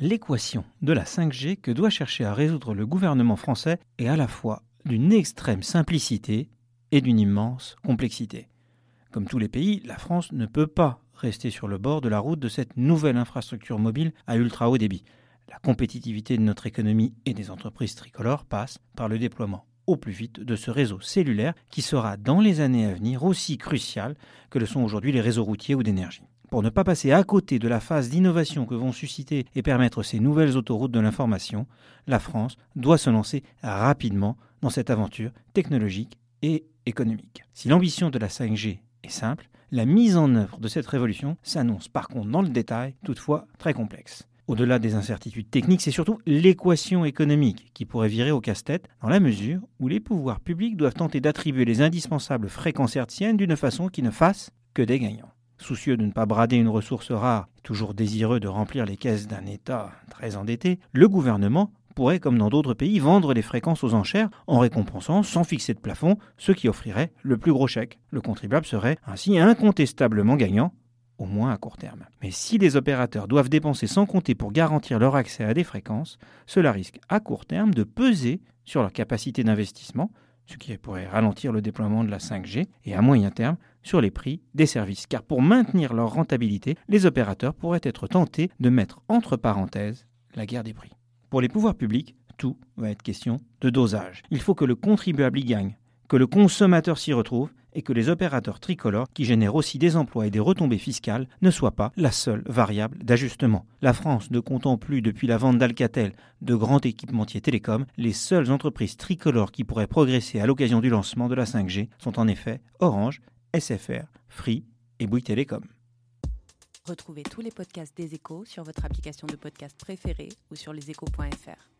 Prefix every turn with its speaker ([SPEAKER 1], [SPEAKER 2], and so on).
[SPEAKER 1] l'équation de la 5G que doit chercher à résoudre le gouvernement français est à la fois d'une extrême simplicité et d'une immense complexité. Comme tous les pays, la France ne peut pas rester sur le bord de la route de cette nouvelle infrastructure mobile à ultra haut débit. La compétitivité de notre économie et des entreprises tricolores passe par le déploiement au plus vite de ce réseau cellulaire qui sera dans les années à venir aussi crucial que le sont aujourd'hui les réseaux routiers ou d'énergie. Pour ne pas passer à côté de la phase d'innovation que vont susciter et permettre ces nouvelles autoroutes de l'information, la France doit se lancer rapidement dans cette aventure technologique et économique. Si l'ambition de la 5G est simple, la mise en œuvre de cette révolution s'annonce par contre dans le détail, toutefois très complexe. Au-delà des incertitudes techniques, c'est surtout l'équation économique qui pourrait virer au casse-tête dans la mesure où les pouvoirs publics doivent tenter d'attribuer les indispensables fréquences hertziennes d'une façon qui ne fasse que des gagnants. Soucieux de ne pas brader une ressource rare, toujours désireux de remplir les caisses d'un État très endetté, le gouvernement pourrait, comme dans d'autres pays, vendre les fréquences aux enchères en récompensant, sans fixer de plafond, ceux qui offriraient le plus gros chèque. Le contribuable serait ainsi incontestablement gagnant au moins à court terme. Mais si les opérateurs doivent dépenser sans compter pour garantir leur accès à des fréquences, cela risque à court terme de peser sur leur capacité d'investissement, ce qui pourrait ralentir le déploiement de la 5G, et à moyen terme sur les prix des services. Car pour maintenir leur rentabilité, les opérateurs pourraient être tentés de mettre entre parenthèses la guerre des prix. Pour les pouvoirs publics, tout va être question de dosage. Il faut que le contribuable y gagne, que le consommateur s'y retrouve et que les opérateurs tricolores, qui génèrent aussi des emplois et des retombées fiscales, ne soient pas la seule variable d'ajustement. La France ne comptant plus depuis la vente d'Alcatel de grands équipementiers télécoms, les seules entreprises tricolores qui pourraient progresser à l'occasion du lancement de la 5G sont en effet Orange, SFR, Free et Bouygues Télécom.
[SPEAKER 2] Retrouvez tous les podcasts des échos sur votre application de podcast préférée ou sur leséchos.fr.